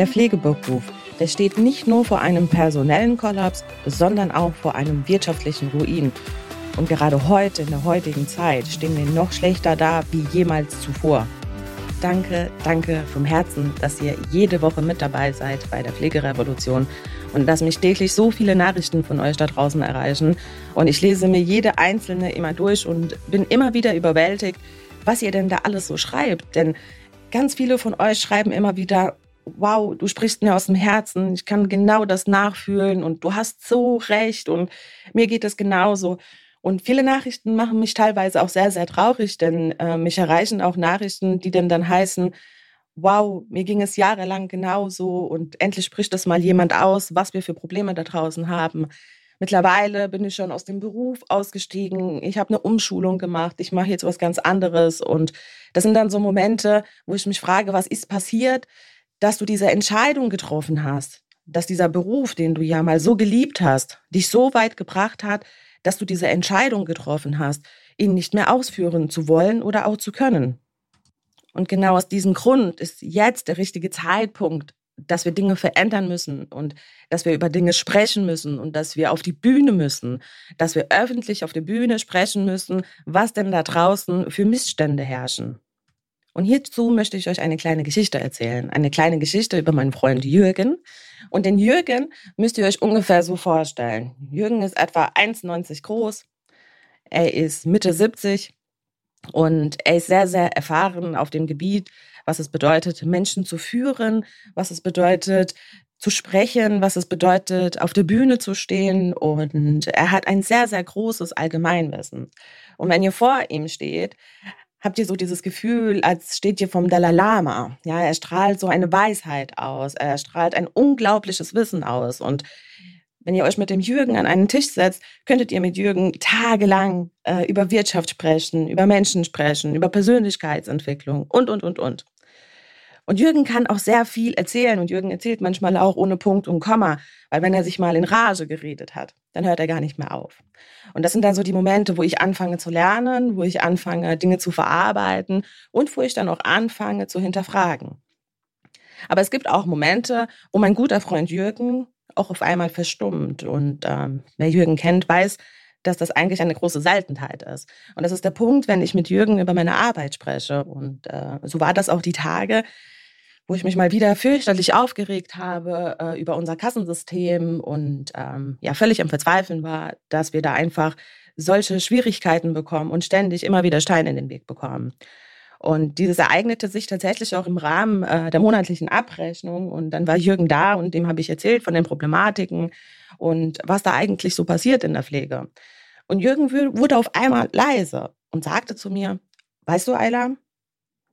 Der Pflegeberuf, der steht nicht nur vor einem personellen Kollaps, sondern auch vor einem wirtschaftlichen Ruin. Und gerade heute, in der heutigen Zeit, stehen wir noch schlechter da wie jemals zuvor. Danke, danke vom Herzen, dass ihr jede Woche mit dabei seid bei der Pflegerevolution und dass mich täglich so viele Nachrichten von euch da draußen erreichen. Und ich lese mir jede einzelne immer durch und bin immer wieder überwältigt, was ihr denn da alles so schreibt. Denn ganz viele von euch schreiben immer wieder, wow, du sprichst mir aus dem Herzen, ich kann genau das nachfühlen und du hast so recht und mir geht es genauso. Und viele Nachrichten machen mich teilweise auch sehr, sehr traurig, denn äh, mich erreichen auch Nachrichten, die denn dann heißen, wow, mir ging es jahrelang genauso und endlich spricht das mal jemand aus, was wir für Probleme da draußen haben. Mittlerweile bin ich schon aus dem Beruf ausgestiegen. Ich habe eine Umschulung gemacht. Ich mache jetzt was ganz anderes. Und das sind dann so Momente, wo ich mich frage, was ist passiert, dass du diese Entscheidung getroffen hast, dass dieser Beruf, den du ja mal so geliebt hast, dich so weit gebracht hat, dass du diese Entscheidung getroffen hast, ihn nicht mehr ausführen zu wollen oder auch zu können. Und genau aus diesem Grund ist jetzt der richtige Zeitpunkt, dass wir Dinge verändern müssen und dass wir über Dinge sprechen müssen und dass wir auf die Bühne müssen, dass wir öffentlich auf der Bühne sprechen müssen, was denn da draußen für Missstände herrschen. Und hierzu möchte ich euch eine kleine Geschichte erzählen. Eine kleine Geschichte über meinen Freund Jürgen. Und den Jürgen müsst ihr euch ungefähr so vorstellen. Jürgen ist etwa 1,90 groß. Er ist Mitte 70 und er ist sehr, sehr erfahren auf dem Gebiet was es bedeutet, Menschen zu führen, was es bedeutet, zu sprechen, was es bedeutet, auf der Bühne zu stehen. Und er hat ein sehr, sehr großes Allgemeinwissen. Und wenn ihr vor ihm steht, habt ihr so dieses Gefühl, als steht ihr vom Dalai Lama. Ja, er strahlt so eine Weisheit aus. Er strahlt ein unglaubliches Wissen aus. Und wenn ihr euch mit dem Jürgen an einen Tisch setzt, könntet ihr mit Jürgen tagelang äh, über Wirtschaft sprechen, über Menschen sprechen, über Persönlichkeitsentwicklung und, und, und, und. Und Jürgen kann auch sehr viel erzählen und Jürgen erzählt manchmal auch ohne Punkt und Komma, weil wenn er sich mal in Rage geredet hat, dann hört er gar nicht mehr auf. Und das sind dann so die Momente, wo ich anfange zu lernen, wo ich anfange, Dinge zu verarbeiten und wo ich dann auch anfange zu hinterfragen. Aber es gibt auch Momente, wo mein guter Freund Jürgen auch auf einmal verstummt. Und ähm, wer Jürgen kennt, weiß, dass das eigentlich eine große Seltenheit ist. Und das ist der Punkt, wenn ich mit Jürgen über meine Arbeit spreche. Und äh, so war das auch die Tage, wo ich mich mal wieder fürchterlich aufgeregt habe äh, über unser Kassensystem und ähm, ja völlig am Verzweifeln war, dass wir da einfach solche Schwierigkeiten bekommen und ständig immer wieder Steine in den Weg bekommen. Und dieses ereignete sich tatsächlich auch im Rahmen äh, der monatlichen Abrechnung. Und dann war Jürgen da und dem habe ich erzählt von den Problematiken und was da eigentlich so passiert in der Pflege. Und Jürgen wurde auf einmal leise und sagte zu mir, weißt du, Ayla,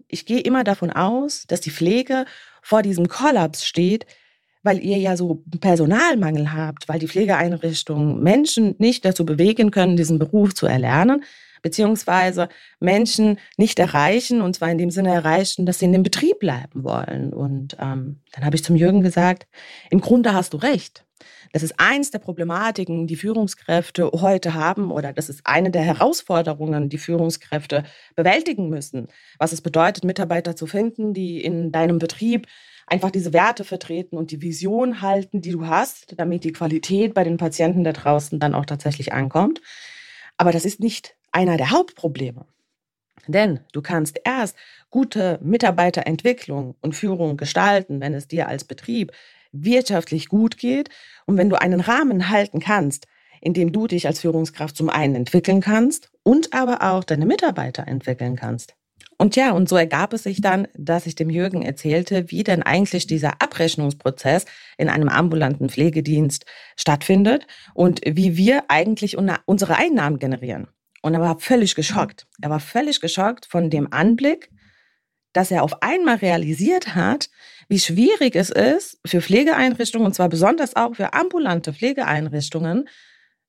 ich gehe immer davon aus, dass die Pflege vor diesem Kollaps steht, weil ihr ja so Personalmangel habt, weil die Pflegeeinrichtungen Menschen nicht dazu bewegen können, diesen Beruf zu erlernen, beziehungsweise Menschen nicht erreichen, und zwar in dem Sinne erreichen, dass sie in dem Betrieb bleiben wollen. Und ähm, dann habe ich zum Jürgen gesagt, im Grunde hast du recht. Das ist eins der Problematiken, die Führungskräfte heute haben, oder das ist eine der Herausforderungen, die Führungskräfte bewältigen müssen. Was es bedeutet, Mitarbeiter zu finden, die in deinem Betrieb einfach diese Werte vertreten und die Vision halten, die du hast, damit die Qualität bei den Patienten da draußen dann auch tatsächlich ankommt. Aber das ist nicht einer der Hauptprobleme. Denn du kannst erst gute Mitarbeiterentwicklung und Führung gestalten, wenn es dir als Betrieb wirtschaftlich gut geht und wenn du einen Rahmen halten kannst, in dem du dich als Führungskraft zum einen entwickeln kannst und aber auch deine Mitarbeiter entwickeln kannst. Und ja, und so ergab es sich dann, dass ich dem Jürgen erzählte, wie denn eigentlich dieser Abrechnungsprozess in einem ambulanten Pflegedienst stattfindet und wie wir eigentlich unsere Einnahmen generieren. Und er war völlig geschockt. Er war völlig geschockt von dem Anblick, dass er auf einmal realisiert hat, wie schwierig es ist für Pflegeeinrichtungen, und zwar besonders auch für ambulante Pflegeeinrichtungen,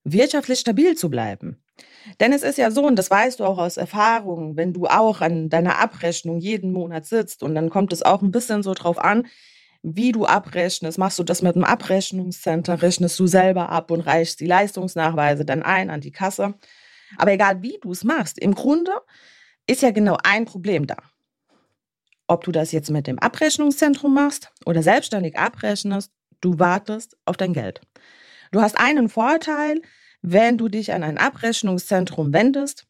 wirtschaftlich stabil zu bleiben. Denn es ist ja so, und das weißt du auch aus Erfahrung, wenn du auch an deiner Abrechnung jeden Monat sitzt und dann kommt es auch ein bisschen so drauf an, wie du abrechnest. Machst du das mit einem Abrechnungscenter, rechnest du selber ab und reichst die Leistungsnachweise dann ein an die Kasse. Aber egal wie du es machst, im Grunde ist ja genau ein Problem da. Ob du das jetzt mit dem Abrechnungszentrum machst oder selbstständig abrechnest, du wartest auf dein Geld. Du hast einen Vorteil, wenn du dich an ein Abrechnungszentrum wendest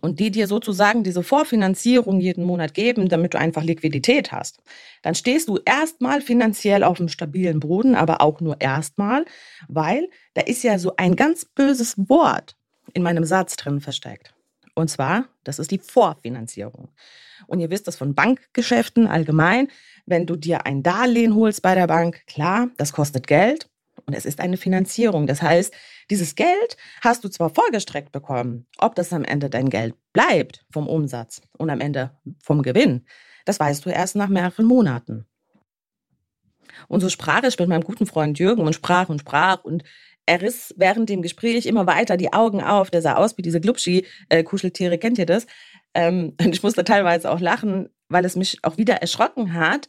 und die dir sozusagen diese Vorfinanzierung jeden Monat geben, damit du einfach Liquidität hast, dann stehst du erstmal finanziell auf einem stabilen Boden, aber auch nur erstmal, weil da ist ja so ein ganz böses Wort in meinem Satz drin versteckt. Und zwar, das ist die Vorfinanzierung. Und ihr wisst das von Bankgeschäften allgemein. Wenn du dir ein Darlehen holst bei der Bank, klar, das kostet Geld und es ist eine Finanzierung. Das heißt, dieses Geld hast du zwar vorgestreckt bekommen, ob das am Ende dein Geld bleibt vom Umsatz und am Ende vom Gewinn, das weißt du erst nach mehreren Monaten. Und so sprach ich mit meinem guten Freund Jürgen und sprach und sprach und er riss während dem Gespräch immer weiter die Augen auf. Der sah aus wie diese Glubschi-Kuscheltiere, kennt ihr das? Ähm, und ich musste teilweise auch lachen, weil es mich auch wieder erschrocken hat,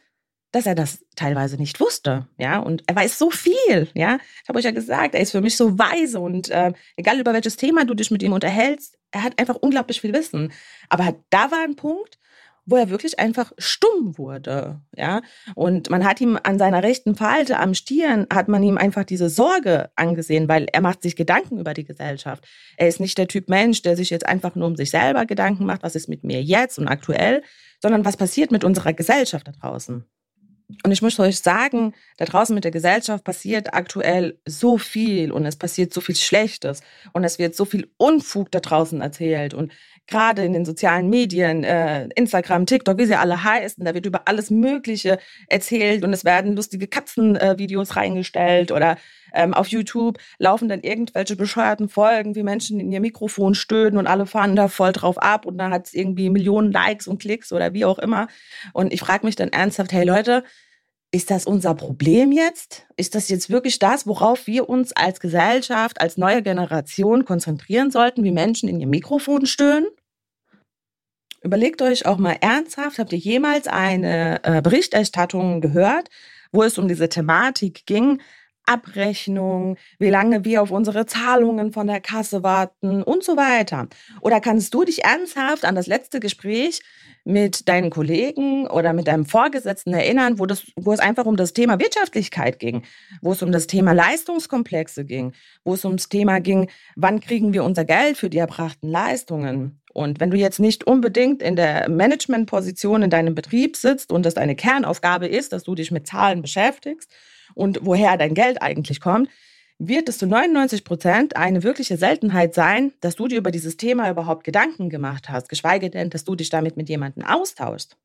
dass er das teilweise nicht wusste, ja, und er weiß so viel, ja. Ich habe euch ja gesagt, er ist für mich so weise und äh, egal über welches Thema du dich mit ihm unterhältst, er hat einfach unglaublich viel Wissen. Aber da war ein Punkt, wo er wirklich einfach stumm wurde, ja. Und man hat ihm an seiner rechten Falte am Stirn hat man ihm einfach diese Sorge angesehen, weil er macht sich Gedanken über die Gesellschaft. Er ist nicht der Typ Mensch, der sich jetzt einfach nur um sich selber Gedanken macht, was ist mit mir jetzt und aktuell, sondern was passiert mit unserer Gesellschaft da draußen. Und ich muss euch sagen, da draußen mit der Gesellschaft passiert aktuell so viel und es passiert so viel Schlechtes und es wird so viel Unfug da draußen erzählt und gerade in den sozialen Medien, äh, Instagram, TikTok, wie sie alle heißen, da wird über alles Mögliche erzählt und es werden lustige Katzenvideos äh, reingestellt oder ähm, auf YouTube laufen dann irgendwelche bescheuerten Folgen, wie Menschen in ihr Mikrofon stöhnen und alle fahren da voll drauf ab und dann hat es irgendwie Millionen Likes und Klicks oder wie auch immer. Und ich frage mich dann ernsthaft, hey Leute, ist das unser Problem jetzt? Ist das jetzt wirklich das, worauf wir uns als Gesellschaft, als neue Generation konzentrieren sollten, wie Menschen in ihr Mikrofon stöhnen? Überlegt euch auch mal ernsthaft, habt ihr jemals eine äh, Berichterstattung gehört, wo es um diese Thematik ging, Abrechnung, wie lange wir auf unsere Zahlungen von der Kasse warten und so weiter. Oder kannst du dich ernsthaft an das letzte Gespräch mit deinen Kollegen oder mit deinem Vorgesetzten erinnern, wo, das, wo es einfach um das Thema Wirtschaftlichkeit ging, wo es um das Thema Leistungskomplexe ging, wo es ums Thema ging, wann kriegen wir unser Geld für die erbrachten Leistungen. Und wenn du jetzt nicht unbedingt in der Managementposition in deinem Betrieb sitzt und das deine Kernaufgabe ist, dass du dich mit Zahlen beschäftigst und woher dein Geld eigentlich kommt, wird es zu 99 Prozent eine wirkliche Seltenheit sein, dass du dir über dieses Thema überhaupt Gedanken gemacht hast, geschweige denn, dass du dich damit mit jemandem austauschst.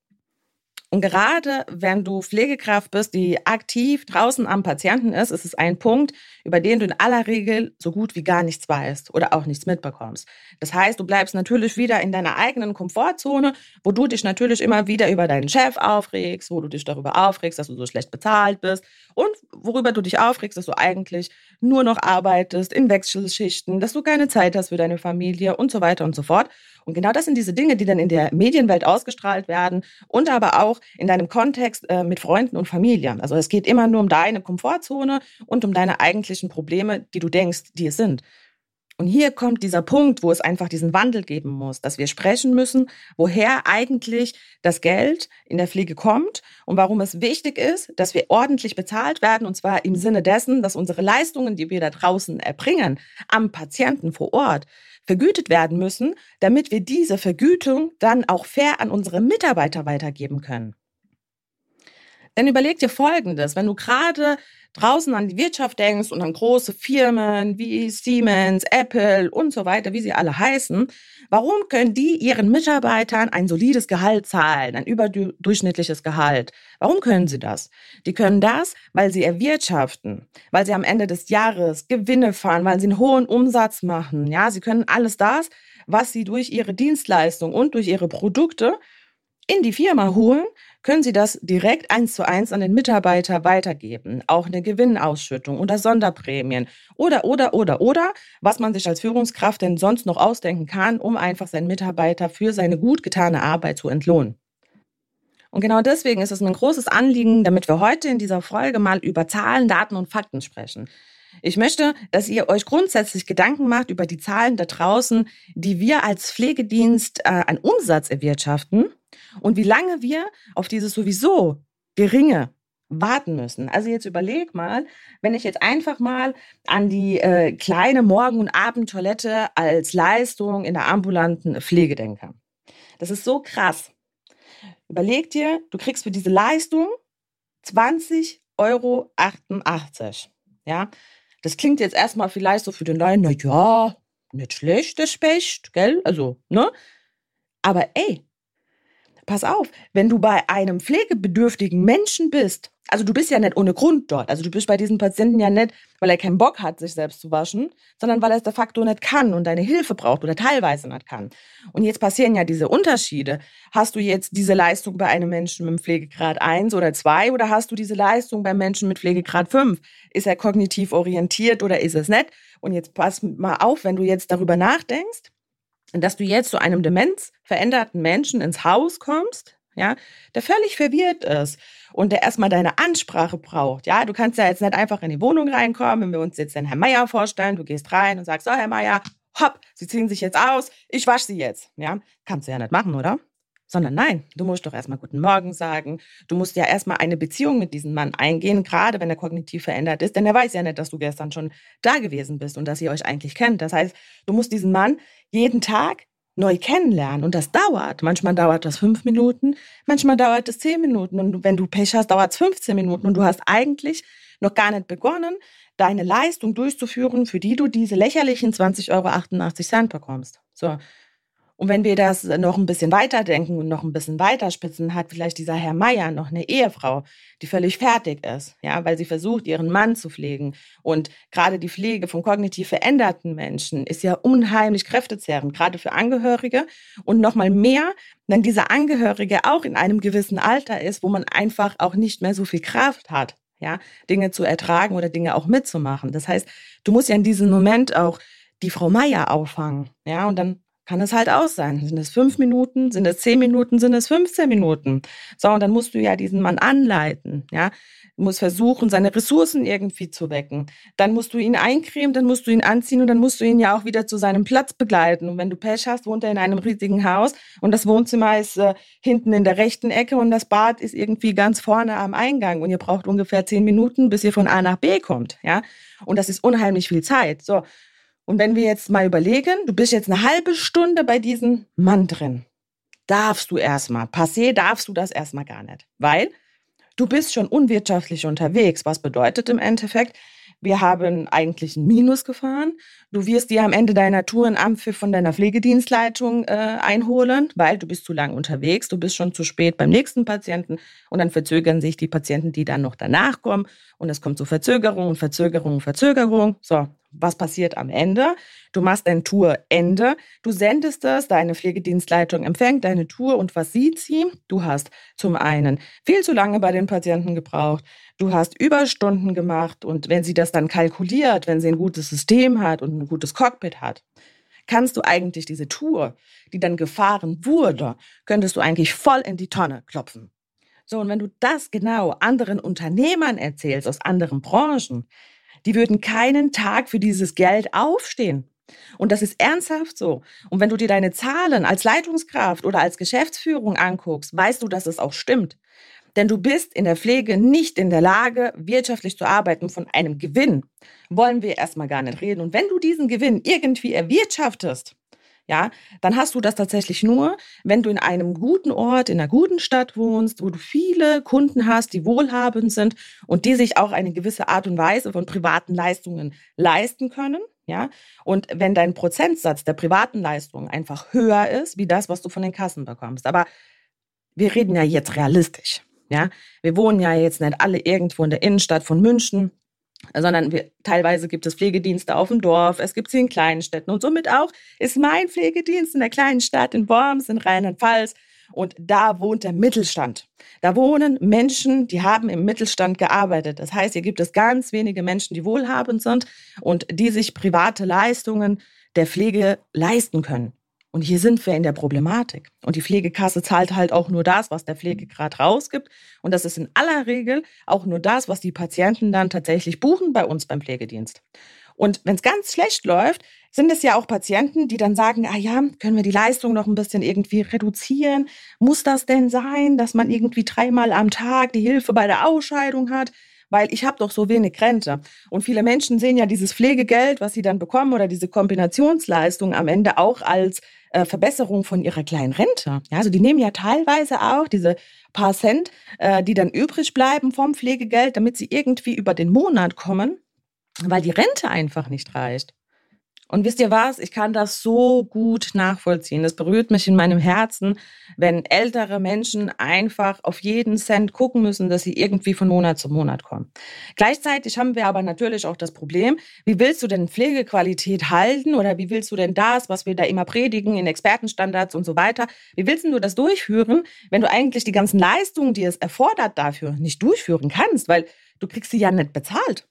Und gerade wenn du Pflegekraft bist, die aktiv draußen am Patienten ist, ist es ein Punkt, über den du in aller Regel so gut wie gar nichts weißt oder auch nichts mitbekommst. Das heißt, du bleibst natürlich wieder in deiner eigenen Komfortzone, wo du dich natürlich immer wieder über deinen Chef aufregst, wo du dich darüber aufregst, dass du so schlecht bezahlt bist und worüber du dich aufregst, dass du eigentlich nur noch arbeitest in Wechselschichten, dass du keine Zeit hast für deine Familie und so weiter und so fort. Und genau das sind diese Dinge, die dann in der Medienwelt ausgestrahlt werden und aber auch in deinem Kontext äh, mit Freunden und Familien. Also es geht immer nur um deine Komfortzone und um deine eigentlichen Probleme, die du denkst, die es sind. Und hier kommt dieser Punkt, wo es einfach diesen Wandel geben muss, dass wir sprechen müssen, woher eigentlich das Geld in der Pflege kommt und warum es wichtig ist, dass wir ordentlich bezahlt werden, und zwar im Sinne dessen, dass unsere Leistungen, die wir da draußen erbringen, am Patienten vor Ort, vergütet werden müssen, damit wir diese Vergütung dann auch fair an unsere Mitarbeiter weitergeben können. Denn überleg dir Folgendes, wenn du gerade draußen an die Wirtschaft denkst und an große Firmen wie Siemens, Apple und so weiter, wie sie alle heißen, warum können die ihren Mitarbeitern ein solides Gehalt zahlen, ein überdurchschnittliches Gehalt? Warum können sie das? Die können das, weil sie erwirtschaften, weil sie am Ende des Jahres Gewinne fahren, weil sie einen hohen Umsatz machen. Ja, sie können alles das, was sie durch ihre Dienstleistung und durch ihre Produkte in die Firma holen, können Sie das direkt eins zu eins an den Mitarbeiter weitergeben. Auch eine Gewinnausschüttung oder Sonderprämien oder, oder, oder, oder, was man sich als Führungskraft denn sonst noch ausdenken kann, um einfach seinen Mitarbeiter für seine gut getane Arbeit zu entlohnen. Und genau deswegen ist es ein großes Anliegen, damit wir heute in dieser Folge mal über Zahlen, Daten und Fakten sprechen. Ich möchte, dass ihr euch grundsätzlich Gedanken macht über die Zahlen da draußen, die wir als Pflegedienst äh, an Umsatz erwirtschaften Und wie lange wir auf dieses sowieso geringe warten müssen. Also jetzt überleg mal, wenn ich jetzt einfach mal an die äh, kleine Morgen- und Abendtoilette als Leistung in der ambulanten Pflege denke. Das ist so krass. Überleg dir, du kriegst für diese Leistung 20,88 Euro. Ja, das klingt jetzt erstmal vielleicht so für den Laien, na ja, nicht schlecht, das Specht, gell? Also, ne? Aber ey, pass auf, wenn du bei einem pflegebedürftigen Menschen bist, also du bist ja nicht ohne Grund dort. Also du bist bei diesem Patienten ja nicht, weil er keinen Bock hat, sich selbst zu waschen, sondern weil er es de facto nicht kann und deine Hilfe braucht oder teilweise nicht kann. Und jetzt passieren ja diese Unterschiede. Hast du jetzt diese Leistung bei einem Menschen mit Pflegegrad 1 oder 2 oder hast du diese Leistung beim Menschen mit Pflegegrad 5? Ist er kognitiv orientiert oder ist es nicht? Und jetzt pass mal auf, wenn du jetzt darüber nachdenkst, dass du jetzt zu einem demenzveränderten Menschen ins Haus kommst, ja, der völlig verwirrt ist und der erstmal deine Ansprache braucht. Ja, du kannst ja jetzt nicht einfach in die Wohnung reinkommen, wenn wir uns jetzt den Herrn Meier vorstellen, du gehst rein und sagst, so Herr Meier, hopp, Sie ziehen sich jetzt aus, ich wasche Sie jetzt. Ja, kannst du ja nicht machen, oder? Sondern nein, du musst doch erstmal guten Morgen sagen. Du musst ja erstmal eine Beziehung mit diesem Mann eingehen, gerade wenn er kognitiv verändert ist, denn er weiß ja nicht, dass du gestern schon da gewesen bist und dass ihr euch eigentlich kennt. Das heißt, du musst diesen Mann jeden Tag neu kennenlernen und das dauert. Manchmal dauert das fünf Minuten, manchmal dauert es zehn Minuten und wenn du Pech hast, dauert es 15 Minuten und du hast eigentlich noch gar nicht begonnen, deine Leistung durchzuführen, für die du diese lächerlichen 20,88 Euro bekommst. So, und wenn wir das noch ein bisschen weiterdenken und noch ein bisschen weiterspitzen, hat vielleicht dieser Herr Meier noch eine Ehefrau, die völlig fertig ist, ja, weil sie versucht, ihren Mann zu pflegen. Und gerade die Pflege von kognitiv veränderten Menschen ist ja unheimlich kräftezehrend, gerade für Angehörige. Und nochmal mehr, wenn dieser Angehörige auch in einem gewissen Alter ist, wo man einfach auch nicht mehr so viel Kraft hat, ja, Dinge zu ertragen oder Dinge auch mitzumachen. Das heißt, du musst ja in diesem Moment auch die Frau Meier auffangen, ja, und dann kann es halt aus sein. Sind es fünf Minuten, sind es zehn Minuten, sind es 15 Minuten? So, und dann musst du ja diesen Mann anleiten, ja. Du musst versuchen, seine Ressourcen irgendwie zu wecken. Dann musst du ihn eincremen, dann musst du ihn anziehen und dann musst du ihn ja auch wieder zu seinem Platz begleiten. Und wenn du Pech hast, wohnt er in einem riesigen Haus und das Wohnzimmer ist äh, hinten in der rechten Ecke und das Bad ist irgendwie ganz vorne am Eingang und ihr braucht ungefähr zehn Minuten, bis ihr von A nach B kommt, ja. Und das ist unheimlich viel Zeit. So. Und wenn wir jetzt mal überlegen, du bist jetzt eine halbe Stunde bei diesem Mann drin, darfst du erstmal, passé darfst du das erstmal gar nicht, weil du bist schon unwirtschaftlich unterwegs. Was bedeutet im Endeffekt, wir haben eigentlich ein Minus gefahren. Du wirst dir am Ende deiner Tour einen Ampfiff von deiner Pflegedienstleitung äh, einholen, weil du bist zu lang unterwegs, du bist schon zu spät beim nächsten Patienten und dann verzögern sich die Patienten, die dann noch danach kommen und es kommt zu Verzögerung und Verzögerung und Verzögerung. So, was passiert am Ende? Du machst dein Tourende, du sendest es, deine Pflegedienstleitung empfängt deine Tour und was sieht sie? Du hast zum einen viel zu lange bei den Patienten gebraucht, du hast Überstunden gemacht und wenn sie das dann kalkuliert, wenn sie ein gutes System hat und ein gutes Cockpit hat, kannst du eigentlich diese Tour, die dann gefahren wurde, könntest du eigentlich voll in die Tonne klopfen. So, und wenn du das genau anderen Unternehmern erzählst aus anderen Branchen, die würden keinen Tag für dieses Geld aufstehen. Und das ist ernsthaft so. Und wenn du dir deine Zahlen als Leitungskraft oder als Geschäftsführung anguckst, weißt du, dass es auch stimmt. Denn du bist in der Pflege nicht in der Lage, wirtschaftlich zu arbeiten von einem Gewinn. Wollen wir erstmal gar nicht reden. Und wenn du diesen Gewinn irgendwie erwirtschaftest, ja, dann hast du das tatsächlich nur, wenn du in einem guten Ort, in einer guten Stadt wohnst, wo du viele Kunden hast, die wohlhabend sind und die sich auch eine gewisse Art und Weise von privaten Leistungen leisten können. Ja, und wenn dein Prozentsatz der privaten Leistungen einfach höher ist, wie das, was du von den Kassen bekommst. Aber wir reden ja jetzt realistisch. Ja, wir wohnen ja jetzt nicht alle irgendwo in der Innenstadt von München sondern wir, teilweise gibt es Pflegedienste auf dem Dorf, es gibt sie in kleinen Städten und somit auch ist mein Pflegedienst in der kleinen Stadt in Worms in Rheinland-Pfalz und da wohnt der Mittelstand. Da wohnen Menschen, die haben im Mittelstand gearbeitet. Das heißt, hier gibt es ganz wenige Menschen, die wohlhabend sind und die sich private Leistungen der Pflege leisten können. Und hier sind wir in der Problematik. Und die Pflegekasse zahlt halt auch nur das, was der Pflegegrad rausgibt. Und das ist in aller Regel auch nur das, was die Patienten dann tatsächlich buchen bei uns beim Pflegedienst. Und wenn es ganz schlecht läuft, sind es ja auch Patienten, die dann sagen, ah ja, können wir die Leistung noch ein bisschen irgendwie reduzieren? Muss das denn sein, dass man irgendwie dreimal am Tag die Hilfe bei der Ausscheidung hat? Weil ich habe doch so wenig Rente. Und viele Menschen sehen ja dieses Pflegegeld, was sie dann bekommen oder diese Kombinationsleistung am Ende auch als äh, Verbesserung von ihrer kleinen Rente. Ja, also die nehmen ja teilweise auch diese paar Cent, äh, die dann übrig bleiben vom Pflegegeld, damit sie irgendwie über den Monat kommen, weil die Rente einfach nicht reicht. Und wisst ihr was? Ich kann das so gut nachvollziehen. Es berührt mich in meinem Herzen, wenn ältere Menschen einfach auf jeden Cent gucken müssen, dass sie irgendwie von Monat zu Monat kommen. Gleichzeitig haben wir aber natürlich auch das Problem, wie willst du denn Pflegequalität halten oder wie willst du denn das, was wir da immer predigen in Expertenstandards und so weiter, wie willst du das durchführen, wenn du eigentlich die ganzen Leistungen, die es erfordert dafür, nicht durchführen kannst, weil du kriegst sie ja nicht bezahlt.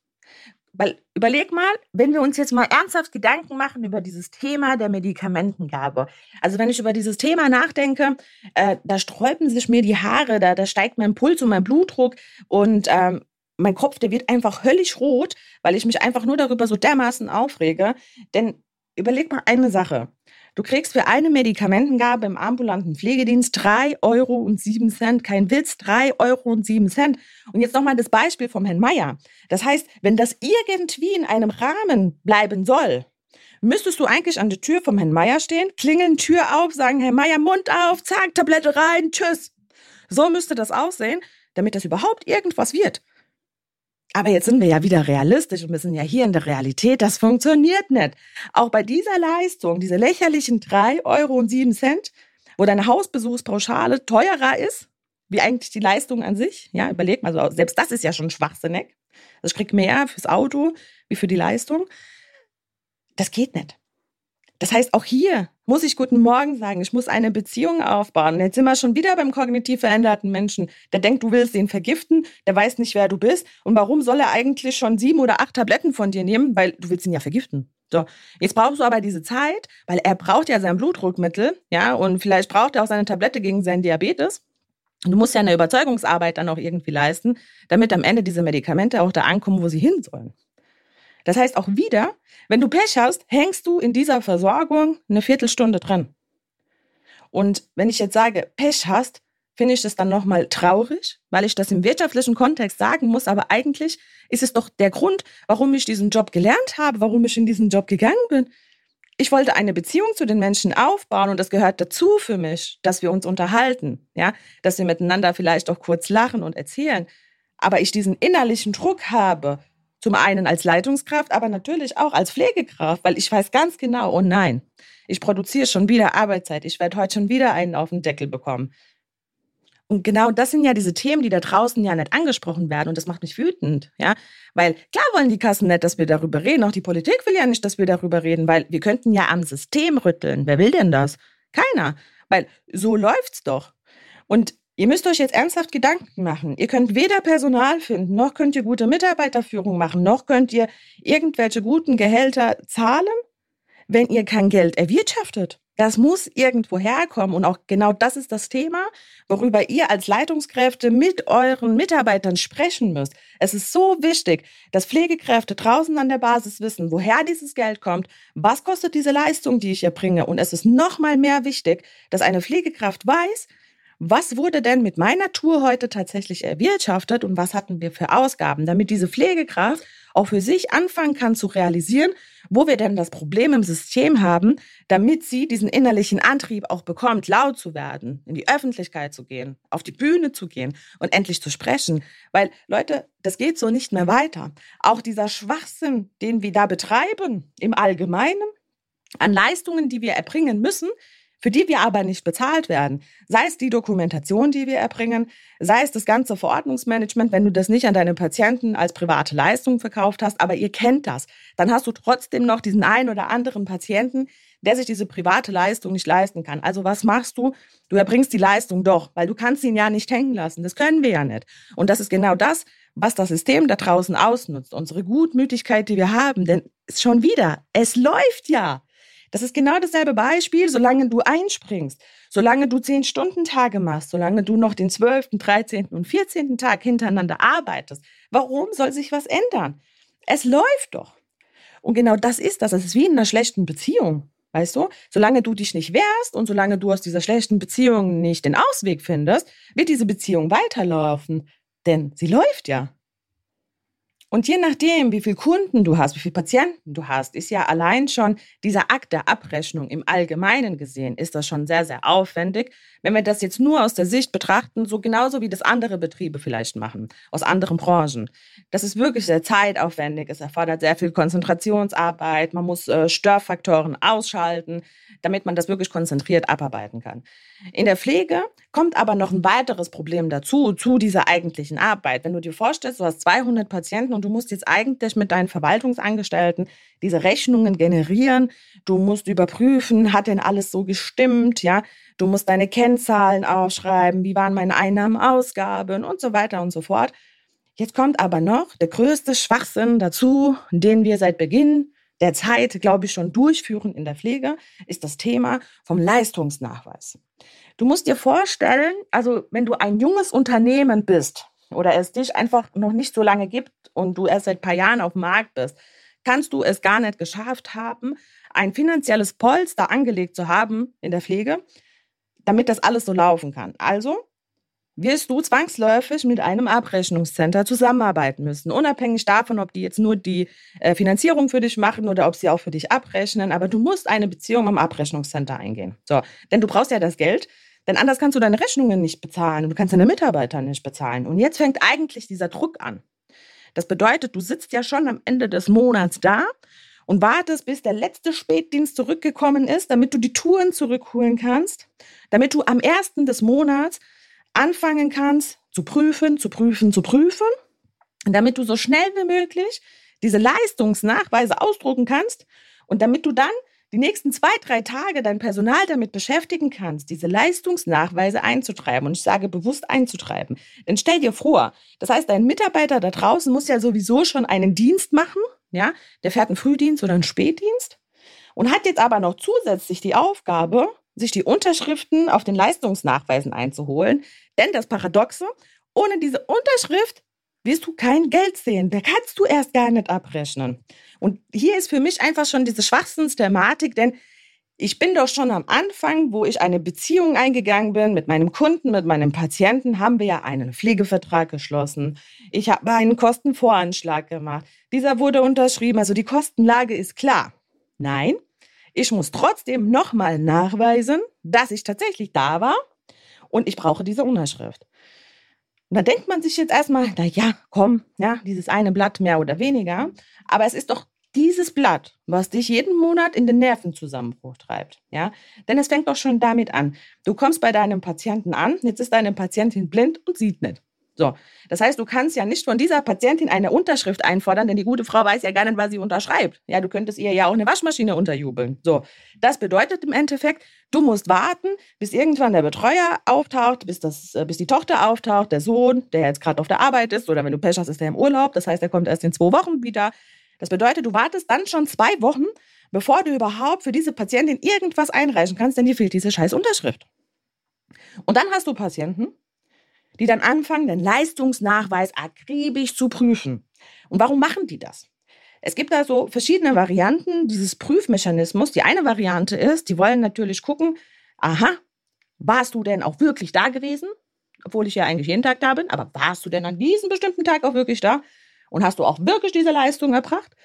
Weil überleg mal, wenn wir uns jetzt mal ernsthaft Gedanken machen über dieses Thema der Medikamentengabe. Also wenn ich über dieses Thema nachdenke, äh, da sträuben sich mir die Haare, da, da steigt mein Puls und mein Blutdruck und ähm, mein Kopf, der wird einfach höllisch rot, weil ich mich einfach nur darüber so dermaßen aufrege. Denn überleg mal eine Sache. Du kriegst für eine Medikamentengabe im ambulanten Pflegedienst drei Euro und sieben Cent. Kein Witz, drei Euro und Cent. Und jetzt nochmal das Beispiel vom Herrn Meier. Das heißt, wenn das irgendwie in einem Rahmen bleiben soll, müsstest du eigentlich an der Tür vom Herrn Meier stehen, klingeln, Tür auf, sagen, Herr Meier, Mund auf, zack, Tablette rein, tschüss. So müsste das aussehen, damit das überhaupt irgendwas wird. Aber jetzt sind wir ja wieder realistisch und wir sind ja hier in der Realität. Das funktioniert nicht. Auch bei dieser Leistung, diese lächerlichen drei Euro wo deine Hausbesuchspauschale teurer ist, wie eigentlich die Leistung an sich. Ja, überleg mal, also selbst das ist ja schon schwachsinnig. Also ich krieg mehr fürs Auto wie für die Leistung. Das geht nicht. Das heißt, auch hier muss ich guten Morgen sagen. Ich muss eine Beziehung aufbauen. Jetzt sind wir schon wieder beim kognitiv veränderten Menschen. Der denkt, du willst ihn vergiften, der weiß nicht, wer du bist. Und warum soll er eigentlich schon sieben oder acht Tabletten von dir nehmen? Weil du willst ihn ja vergiften. So, jetzt brauchst du aber diese Zeit, weil er braucht ja sein Blutdruckmittel, ja, und vielleicht braucht er auch seine Tablette gegen seinen Diabetes. Und du musst ja eine Überzeugungsarbeit dann auch irgendwie leisten, damit am Ende diese Medikamente auch da ankommen, wo sie hin sollen. Das heißt auch wieder, wenn du Pech hast, hängst du in dieser Versorgung eine Viertelstunde dran. Und wenn ich jetzt sage, Pech hast, finde ich das dann nochmal traurig, weil ich das im wirtschaftlichen Kontext sagen muss. Aber eigentlich ist es doch der Grund, warum ich diesen Job gelernt habe, warum ich in diesen Job gegangen bin. Ich wollte eine Beziehung zu den Menschen aufbauen und das gehört dazu für mich, dass wir uns unterhalten, ja, dass wir miteinander vielleicht auch kurz lachen und erzählen. Aber ich diesen innerlichen Druck habe, zum einen als Leitungskraft, aber natürlich auch als Pflegekraft, weil ich weiß ganz genau, oh nein, ich produziere schon wieder Arbeitszeit, ich werde heute schon wieder einen auf den Deckel bekommen. Und genau das sind ja diese Themen, die da draußen ja nicht angesprochen werden. Und das macht mich wütend, ja. Weil klar wollen die Kassen nicht, dass wir darüber reden. Auch die Politik will ja nicht, dass wir darüber reden, weil wir könnten ja am System rütteln. Wer will denn das? Keiner. Weil so läuft's doch. Und Ihr müsst euch jetzt ernsthaft Gedanken machen. Ihr könnt weder Personal finden, noch könnt ihr gute Mitarbeiterführung machen, noch könnt ihr irgendwelche guten Gehälter zahlen, wenn ihr kein Geld erwirtschaftet. Das muss irgendwo herkommen. Und auch genau das ist das Thema, worüber ihr als Leitungskräfte mit euren Mitarbeitern sprechen müsst. Es ist so wichtig, dass Pflegekräfte draußen an der Basis wissen, woher dieses Geld kommt, was kostet diese Leistung, die ich erbringe. Und es ist noch mal mehr wichtig, dass eine Pflegekraft weiß, was wurde denn mit meiner Tour heute tatsächlich erwirtschaftet und was hatten wir für Ausgaben, damit diese Pflegekraft auch für sich anfangen kann zu realisieren, wo wir denn das Problem im System haben, damit sie diesen innerlichen Antrieb auch bekommt, laut zu werden, in die Öffentlichkeit zu gehen, auf die Bühne zu gehen und endlich zu sprechen. Weil, Leute, das geht so nicht mehr weiter. Auch dieser Schwachsinn, den wir da betreiben, im Allgemeinen, an Leistungen, die wir erbringen müssen, für die wir aber nicht bezahlt werden. Sei es die Dokumentation, die wir erbringen, sei es das ganze Verordnungsmanagement, wenn du das nicht an deine Patienten als private Leistung verkauft hast, aber ihr kennt das, dann hast du trotzdem noch diesen einen oder anderen Patienten, der sich diese private Leistung nicht leisten kann. Also was machst du? Du erbringst die Leistung doch, weil du kannst ihn ja nicht hängen lassen. Das können wir ja nicht. Und das ist genau das, was das System da draußen ausnutzt. Unsere Gutmütigkeit, die wir haben, denn schon wieder, es läuft ja. Das ist genau dasselbe Beispiel, solange du einspringst, solange du zehn Stunden Tage machst, solange du noch den zwölften, dreizehnten und vierzehnten Tag hintereinander arbeitest. Warum soll sich was ändern? Es läuft doch. Und genau das ist das. Es ist wie in einer schlechten Beziehung. Weißt du? Solange du dich nicht wehrst und solange du aus dieser schlechten Beziehung nicht den Ausweg findest, wird diese Beziehung weiterlaufen. Denn sie läuft ja. Und je nachdem, wie viele Kunden du hast, wie viele Patienten du hast, ist ja allein schon dieser Akt der Abrechnung im Allgemeinen gesehen, ist das schon sehr, sehr aufwendig. Wenn wir das jetzt nur aus der Sicht betrachten, so genauso wie das andere Betriebe vielleicht machen, aus anderen Branchen. Das ist wirklich sehr zeitaufwendig. Es erfordert sehr viel Konzentrationsarbeit. Man muss äh, Störfaktoren ausschalten, damit man das wirklich konzentriert abarbeiten kann. In der Pflege kommt aber noch ein weiteres Problem dazu, zu dieser eigentlichen Arbeit. Wenn du dir vorstellst, du hast 200 Patienten und du musst jetzt eigentlich mit deinen Verwaltungsangestellten diese Rechnungen generieren. Du musst überprüfen, hat denn alles so gestimmt, ja? Du musst deine Kennzahlen aufschreiben, wie waren meine Einnahmen, Ausgaben und so weiter und so fort. Jetzt kommt aber noch der größte Schwachsinn dazu, den wir seit Beginn der Zeit, glaube ich, schon durchführen in der Pflege, ist das Thema vom Leistungsnachweis. Du musst dir vorstellen, also wenn du ein junges Unternehmen bist oder es dich einfach noch nicht so lange gibt und du erst seit ein paar Jahren auf dem Markt bist, kannst du es gar nicht geschafft haben, ein finanzielles Polster angelegt zu haben in der Pflege, damit das alles so laufen kann. Also wirst du zwangsläufig mit einem Abrechnungscenter zusammenarbeiten müssen. Unabhängig davon, ob die jetzt nur die äh, Finanzierung für dich machen oder ob sie auch für dich abrechnen. Aber du musst eine Beziehung am Abrechnungscenter eingehen. So, denn du brauchst ja das Geld. Denn anders kannst du deine Rechnungen nicht bezahlen und du kannst deine Mitarbeiter nicht bezahlen. Und jetzt fängt eigentlich dieser Druck an. Das bedeutet, du sitzt ja schon am Ende des Monats da und wartest, bis der letzte Spätdienst zurückgekommen ist, damit du die Touren zurückholen kannst, damit du am ersten des Monats anfangen kannst zu prüfen, zu prüfen, zu prüfen, damit du so schnell wie möglich diese Leistungsnachweise ausdrucken kannst und damit du dann die nächsten zwei, drei Tage dein Personal damit beschäftigen kannst, diese Leistungsnachweise einzutreiben. Und ich sage bewusst einzutreiben. Denn stell dir vor, das heißt, dein Mitarbeiter da draußen muss ja sowieso schon einen Dienst machen, ja, der fährt einen Frühdienst oder einen Spätdienst und hat jetzt aber noch zusätzlich die Aufgabe, sich die Unterschriften auf den Leistungsnachweisen einzuholen. Denn das Paradoxe, ohne diese Unterschrift wirst du kein Geld sehen. Da kannst du erst gar nicht abrechnen. Und hier ist für mich einfach schon diese Schwachsinnsthematik, denn ich bin doch schon am Anfang, wo ich eine Beziehung eingegangen bin mit meinem Kunden, mit meinem Patienten, haben wir ja einen Pflegevertrag geschlossen. Ich habe einen Kostenvoranschlag gemacht. Dieser wurde unterschrieben, also die Kostenlage ist klar. Nein, ich muss trotzdem nochmal nachweisen, dass ich tatsächlich da war und ich brauche diese Unterschrift. Da denkt man sich jetzt erstmal, na ja, komm, ja, dieses eine Blatt mehr oder weniger. Aber es ist doch dieses Blatt, was dich jeden Monat in den Nervenzusammenbruch treibt. Ja? Denn es fängt doch schon damit an. Du kommst bei deinem Patienten an, jetzt ist deine Patientin blind und sieht nicht. So, das heißt, du kannst ja nicht von dieser Patientin eine Unterschrift einfordern, denn die gute Frau weiß ja gar nicht, was sie unterschreibt. Ja, du könntest ihr ja auch eine Waschmaschine unterjubeln. So, das bedeutet im Endeffekt, du musst warten, bis irgendwann der Betreuer auftaucht, bis, das, äh, bis die Tochter auftaucht, der Sohn, der jetzt gerade auf der Arbeit ist, oder wenn du Pech hast, ist der im Urlaub. Das heißt, er kommt erst in zwei Wochen wieder. Das bedeutet, du wartest dann schon zwei Wochen, bevor du überhaupt für diese Patientin irgendwas einreichen kannst, denn dir fehlt diese scheiß Unterschrift. Und dann hast du Patienten, die dann anfangen, den Leistungsnachweis akribisch zu prüfen. Und warum machen die das? Es gibt also verschiedene Varianten dieses Prüfmechanismus. Die eine Variante ist, die wollen natürlich gucken, aha, warst du denn auch wirklich da gewesen? Obwohl ich ja eigentlich jeden Tag da bin, aber warst du denn an diesem bestimmten Tag auch wirklich da? Und hast du auch wirklich diese Leistung erbracht?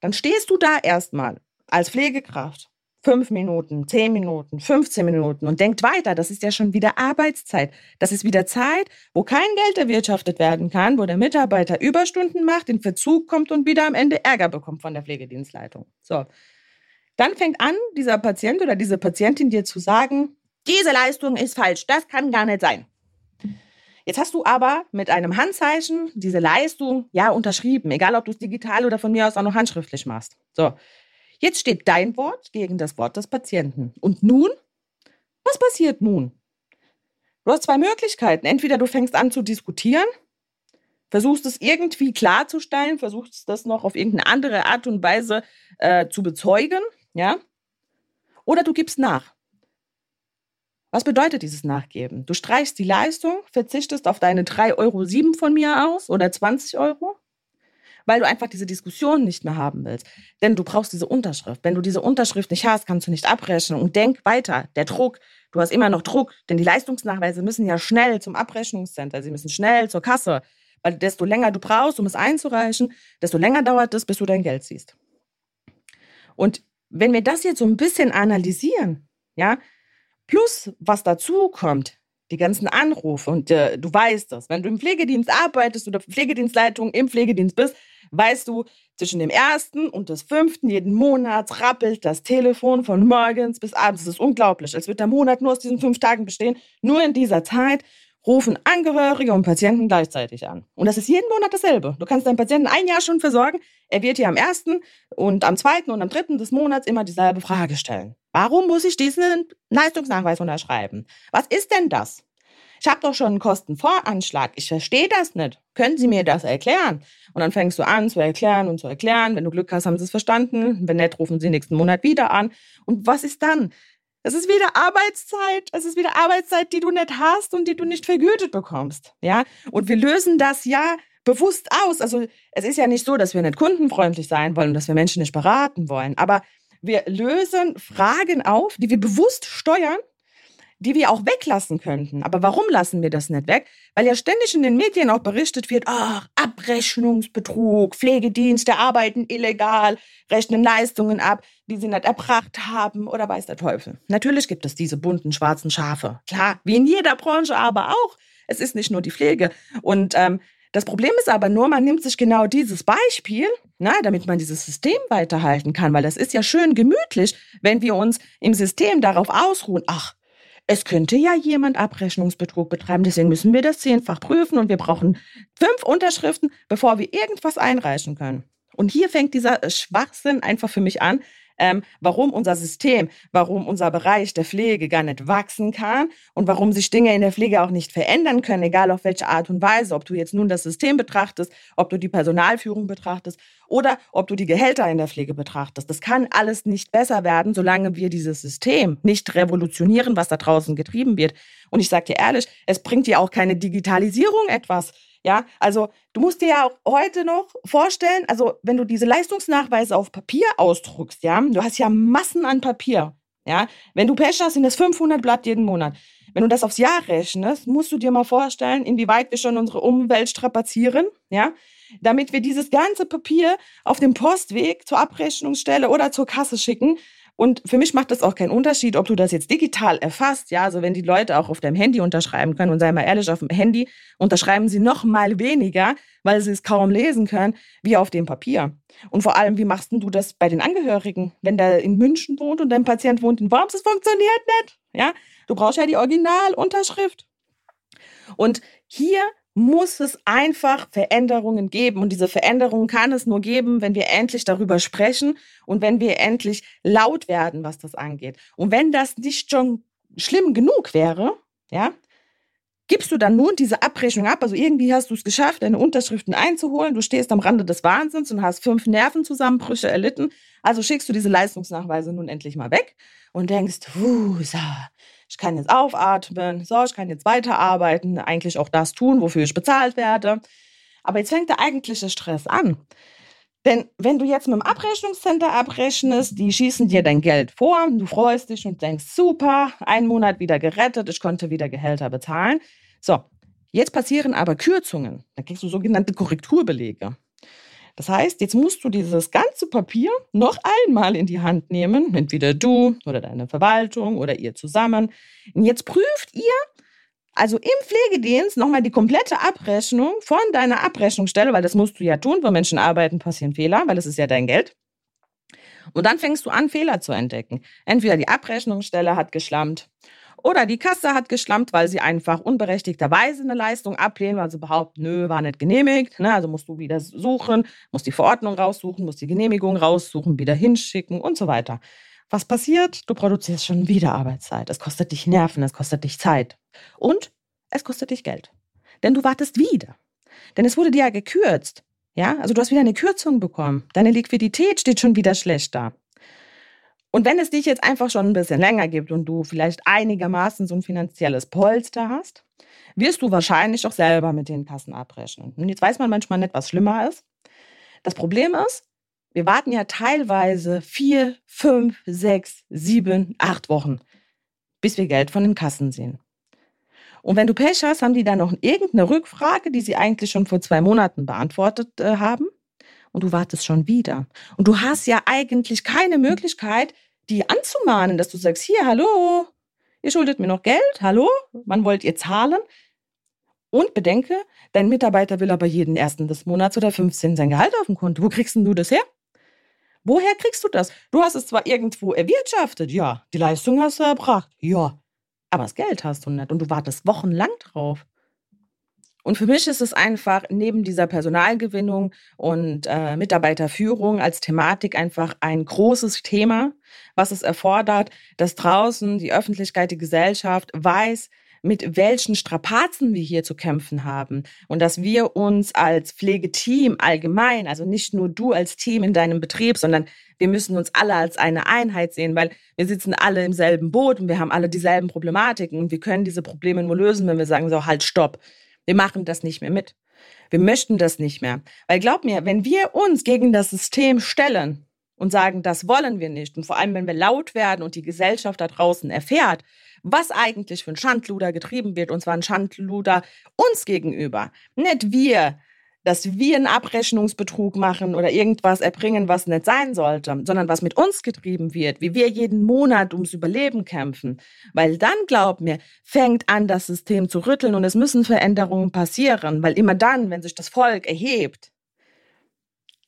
Dann stehst du da erstmal als Pflegekraft fünf Minuten, zehn Minuten, 15 Minuten und denkt weiter. Das ist ja schon wieder Arbeitszeit. Das ist wieder Zeit, wo kein Geld erwirtschaftet werden kann, wo der Mitarbeiter Überstunden macht, in Verzug kommt und wieder am Ende Ärger bekommt von der Pflegedienstleitung. So. Dann fängt an, dieser Patient oder diese Patientin dir zu sagen, diese Leistung ist falsch, das kann gar nicht sein. Jetzt hast du aber mit einem Handzeichen diese Leistung ja unterschrieben, egal ob du es digital oder von mir aus auch noch handschriftlich machst. So, Jetzt steht dein Wort gegen das Wort des Patienten. Und nun? Was passiert nun? Du hast zwei Möglichkeiten. Entweder du fängst an zu diskutieren, versuchst es irgendwie klarzustellen, versuchst das noch auf irgendeine andere Art und Weise äh, zu bezeugen, ja? Oder du gibst nach. Was bedeutet dieses Nachgeben? Du streichst die Leistung, verzichtest auf deine 3,07 Euro von mir aus oder 20 Euro weil du einfach diese Diskussion nicht mehr haben willst. Denn du brauchst diese Unterschrift. Wenn du diese Unterschrift nicht hast, kannst du nicht abrechnen. Und denk weiter, der Druck, du hast immer noch Druck, denn die Leistungsnachweise müssen ja schnell zum Abrechnungscenter, sie müssen schnell zur Kasse. Weil desto länger du brauchst, um es einzureichen, desto länger dauert es, bis du dein Geld siehst. Und wenn wir das jetzt so ein bisschen analysieren, ja, plus was dazu kommt, die ganzen Anrufe und äh, du weißt das, wenn du im Pflegedienst arbeitest oder Pflegedienstleitung im Pflegedienst bist, weißt du, zwischen dem ersten und des fünften jeden Monat rappelt das Telefon von morgens bis abends. Das ist unglaublich. Als wird der Monat nur aus diesen fünf Tagen bestehen. Nur in dieser Zeit rufen Angehörige und Patienten gleichzeitig an. Und das ist jeden Monat dasselbe. Du kannst deinen Patienten ein Jahr schon versorgen. Er wird dir am ersten und am zweiten und am dritten des Monats immer dieselbe Frage stellen. Warum muss ich diesen Leistungsnachweis unterschreiben? Was ist denn das? Ich habe doch schon einen Kostenvoranschlag. Ich verstehe das nicht. Können Sie mir das erklären? Und dann fängst du an zu erklären und zu erklären. Wenn du Glück hast, haben Sie es verstanden. Wenn nicht, rufen Sie nächsten Monat wieder an. Und was ist dann? Es ist wieder Arbeitszeit. Es ist wieder Arbeitszeit, die du nicht hast und die du nicht vergütet bekommst. Ja? Und wir lösen das ja bewusst aus. Also es ist ja nicht so, dass wir nicht kundenfreundlich sein wollen, dass wir Menschen nicht beraten wollen. Aber wir lösen Fragen auf, die wir bewusst steuern die wir auch weglassen könnten. Aber warum lassen wir das nicht weg? Weil ja ständig in den Medien auch berichtet wird, ach, Abrechnungsbetrug, Pflegedienste arbeiten illegal, rechnen Leistungen ab, die sie nicht erbracht haben oder weiß der Teufel. Natürlich gibt es diese bunten schwarzen Schafe. Klar, wie in jeder Branche aber auch. Es ist nicht nur die Pflege. Und ähm, das Problem ist aber nur, man nimmt sich genau dieses Beispiel, na, damit man dieses System weiterhalten kann, weil das ist ja schön gemütlich, wenn wir uns im System darauf ausruhen, ach, es könnte ja jemand Abrechnungsbetrug betreiben, deswegen müssen wir das zehnfach prüfen und wir brauchen fünf Unterschriften, bevor wir irgendwas einreichen können. Und hier fängt dieser Schwachsinn einfach für mich an, ähm, warum unser System, warum unser Bereich der Pflege gar nicht wachsen kann und warum sich Dinge in der Pflege auch nicht verändern können, egal auf welche Art und Weise, ob du jetzt nun das System betrachtest, ob du die Personalführung betrachtest oder ob du die Gehälter in der Pflege betrachtest. Das kann alles nicht besser werden, solange wir dieses System nicht revolutionieren, was da draußen getrieben wird. Und ich sage dir ehrlich, es bringt dir auch keine Digitalisierung etwas. Ja, also du musst dir ja auch heute noch vorstellen, also wenn du diese Leistungsnachweise auf Papier ausdruckst, ja, du hast ja Massen an Papier. Ja, wenn du Pech hast, sind das 500 Blatt jeden Monat. Wenn du das aufs Jahr rechnest, musst du dir mal vorstellen, inwieweit wir schon unsere Umwelt strapazieren, ja, damit wir dieses ganze Papier auf dem Postweg zur Abrechnungsstelle oder zur Kasse schicken, und für mich macht das auch keinen Unterschied, ob du das jetzt digital erfasst. Ja, also wenn die Leute auch auf deinem Handy unterschreiben können und sei mal ehrlich, auf dem Handy unterschreiben sie noch mal weniger, weil sie es kaum lesen können, wie auf dem Papier. Und vor allem, wie machst du das bei den Angehörigen, wenn der in München wohnt und dein Patient wohnt in Worms? Das funktioniert nicht. Ja, du brauchst ja die Originalunterschrift. Und hier muss es einfach Veränderungen geben. Und diese Veränderungen kann es nur geben, wenn wir endlich darüber sprechen und wenn wir endlich laut werden, was das angeht. Und wenn das nicht schon schlimm genug wäre, ja, gibst du dann nun diese Abrechnung ab. Also irgendwie hast du es geschafft, deine Unterschriften einzuholen. Du stehst am Rande des Wahnsinns und hast fünf Nervenzusammenbrüche erlitten. Also schickst du diese Leistungsnachweise nun endlich mal weg und denkst, so, ich kann jetzt aufatmen, so, ich kann jetzt weiterarbeiten, eigentlich auch das tun, wofür ich bezahlt werde. Aber jetzt fängt der eigentliche Stress an. Denn wenn du jetzt mit dem Abrechnungscenter abrechnest, die schießen dir dein Geld vor, du freust dich und denkst, super, ein Monat wieder gerettet, ich konnte wieder Gehälter bezahlen. So, jetzt passieren aber Kürzungen. Da kriegst du sogenannte Korrekturbelege. Das heißt, jetzt musst du dieses ganze Papier noch einmal in die Hand nehmen, entweder du oder deine Verwaltung oder ihr zusammen. Und jetzt prüft ihr also im Pflegedienst nochmal die komplette Abrechnung von deiner Abrechnungsstelle, weil das musst du ja tun, wo Menschen arbeiten, passieren Fehler, weil das ist ja dein Geld. Und dann fängst du an, Fehler zu entdecken. Entweder die Abrechnungsstelle hat geschlammt oder die Kasse hat geschlampt, weil sie einfach unberechtigterweise eine Leistung ablehnen, weil sie behaupten, nö, war nicht genehmigt. Ne? Also musst du wieder suchen, musst die Verordnung raussuchen, musst die Genehmigung raussuchen, wieder hinschicken und so weiter. Was passiert? Du produzierst schon wieder Arbeitszeit. Es kostet dich Nerven, es kostet dich Zeit. Und es kostet dich Geld. Denn du wartest wieder. Denn es wurde dir ja gekürzt. Ja, also du hast wieder eine Kürzung bekommen. Deine Liquidität steht schon wieder schlecht da. Und wenn es dich jetzt einfach schon ein bisschen länger gibt und du vielleicht einigermaßen so ein finanzielles Polster hast, wirst du wahrscheinlich auch selber mit den Kassen abrechnen. Und jetzt weiß man manchmal nicht, was schlimmer ist. Das Problem ist, wir warten ja teilweise vier, fünf, sechs, sieben, acht Wochen, bis wir Geld von den Kassen sehen. Und wenn du Pech hast, haben die dann noch irgendeine Rückfrage, die sie eigentlich schon vor zwei Monaten beantwortet äh, haben. Und du wartest schon wieder. Und du hast ja eigentlich keine Möglichkeit, die anzumahnen, dass du sagst, hier, hallo, ihr schuldet mir noch Geld, hallo, wann wollt ihr zahlen? Und bedenke, dein Mitarbeiter will aber jeden ersten des Monats oder 15 sein Gehalt auf dem Konto. Wo kriegst denn du das her? Woher kriegst du das? Du hast es zwar irgendwo erwirtschaftet, ja, die Leistung hast du erbracht, ja, aber das Geld hast du nicht und du wartest wochenlang drauf. Und für mich ist es einfach neben dieser Personalgewinnung und äh, Mitarbeiterführung als Thematik einfach ein großes Thema, was es erfordert, dass draußen die Öffentlichkeit, die Gesellschaft weiß, mit welchen Strapazen wir hier zu kämpfen haben und dass wir uns als Pflegeteam allgemein, also nicht nur du als Team in deinem Betrieb, sondern wir müssen uns alle als eine Einheit sehen, weil wir sitzen alle im selben Boot und wir haben alle dieselben Problematiken und wir können diese Probleme nur lösen, wenn wir sagen so halt stopp. Wir machen das nicht mehr mit. Wir möchten das nicht mehr. Weil glaub mir, wenn wir uns gegen das System stellen und sagen, das wollen wir nicht, und vor allem, wenn wir laut werden und die Gesellschaft da draußen erfährt, was eigentlich für ein Schandluder getrieben wird, und zwar ein Schandluder uns gegenüber, nicht wir dass wir einen Abrechnungsbetrug machen oder irgendwas erbringen, was nicht sein sollte, sondern was mit uns getrieben wird, wie wir jeden Monat ums Überleben kämpfen. Weil dann, glaub mir, fängt an, das System zu rütteln und es müssen Veränderungen passieren, weil immer dann, wenn sich das Volk erhebt,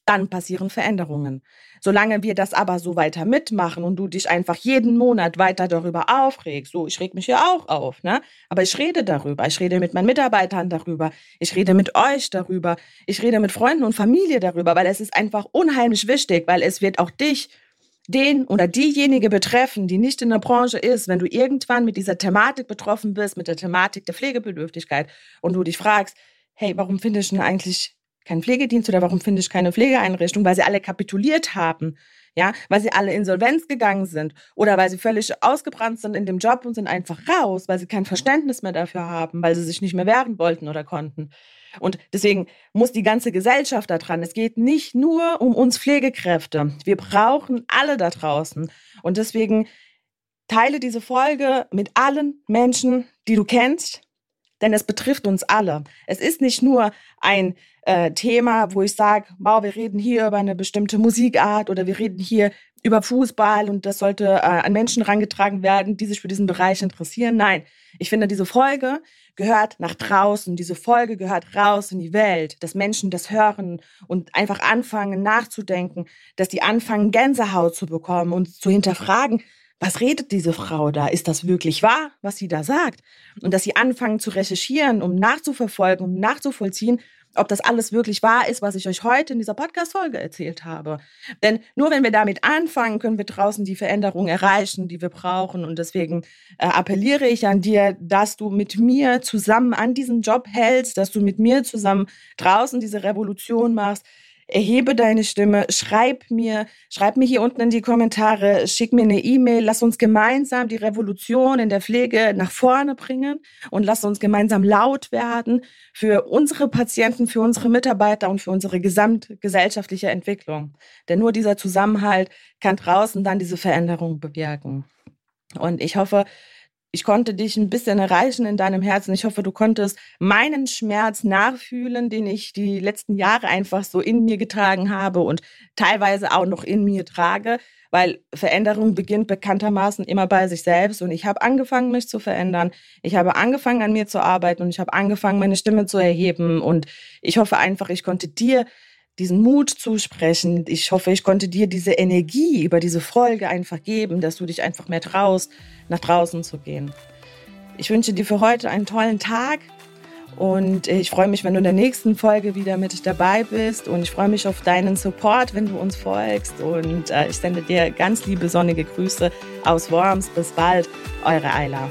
dann passieren Veränderungen. Solange wir das aber so weiter mitmachen und du dich einfach jeden Monat weiter darüber aufregst, so, ich reg mich ja auch auf, ne? Aber ich rede darüber. Ich rede mit meinen Mitarbeitern darüber. Ich rede mit euch darüber. Ich rede mit Freunden und Familie darüber, weil es ist einfach unheimlich wichtig, weil es wird auch dich den oder diejenige betreffen, die nicht in der Branche ist, wenn du irgendwann mit dieser Thematik betroffen bist, mit der Thematik der Pflegebedürftigkeit und du dich fragst, hey, warum finde ich denn eigentlich keinen Pflegedienst oder warum finde ich keine Pflegeeinrichtung, weil sie alle kapituliert haben, ja, weil sie alle Insolvenz gegangen sind oder weil sie völlig ausgebrannt sind in dem Job und sind einfach raus, weil sie kein Verständnis mehr dafür haben, weil sie sich nicht mehr wehren wollten oder konnten. Und deswegen muss die ganze Gesellschaft da dran. Es geht nicht nur um uns Pflegekräfte. Wir brauchen alle da draußen. Und deswegen teile diese Folge mit allen Menschen, die du kennst, denn es betrifft uns alle. Es ist nicht nur ein äh, Thema, wo ich sage, wow, wir reden hier über eine bestimmte Musikart oder wir reden hier über Fußball und das sollte äh, an Menschen rangetragen werden, die sich für diesen Bereich interessieren. Nein, ich finde, diese Folge gehört nach draußen. Diese Folge gehört raus in die Welt, dass Menschen das hören und einfach anfangen nachzudenken, dass die anfangen Gänsehaut zu bekommen und zu hinterfragen, was redet diese Frau da? Ist das wirklich wahr, was sie da sagt? Und dass sie anfangen zu recherchieren, um nachzuverfolgen, um nachzuvollziehen, ob das alles wirklich wahr ist, was ich euch heute in dieser Podcast-Folge erzählt habe. Denn nur wenn wir damit anfangen, können wir draußen die Veränderung erreichen, die wir brauchen. Und deswegen äh, appelliere ich an dir, dass du mit mir zusammen an diesem Job hältst, dass du mit mir zusammen draußen diese Revolution machst, erhebe deine Stimme, schreib mir, schreib mir hier unten in die Kommentare, schick mir eine E-Mail, lass uns gemeinsam die Revolution in der Pflege nach vorne bringen und lass uns gemeinsam laut werden für unsere Patienten, für unsere Mitarbeiter und für unsere gesamtgesellschaftliche Entwicklung. Denn nur dieser Zusammenhalt kann draußen dann diese Veränderung bewirken. Und ich hoffe, ich konnte dich ein bisschen erreichen in deinem Herzen. Ich hoffe, du konntest meinen Schmerz nachfühlen, den ich die letzten Jahre einfach so in mir getragen habe und teilweise auch noch in mir trage, weil Veränderung beginnt bekanntermaßen immer bei sich selbst. Und ich habe angefangen, mich zu verändern. Ich habe angefangen, an mir zu arbeiten und ich habe angefangen, meine Stimme zu erheben. Und ich hoffe einfach, ich konnte dir diesen Mut zusprechen. Ich hoffe, ich konnte dir diese Energie über diese Folge einfach geben, dass du dich einfach mehr traust, nach draußen zu gehen. Ich wünsche dir für heute einen tollen Tag und ich freue mich, wenn du in der nächsten Folge wieder mit dabei bist und ich freue mich auf deinen Support, wenn du uns folgst und äh, ich sende dir ganz liebe sonnige Grüße aus Worms. Bis bald, eure Ayla.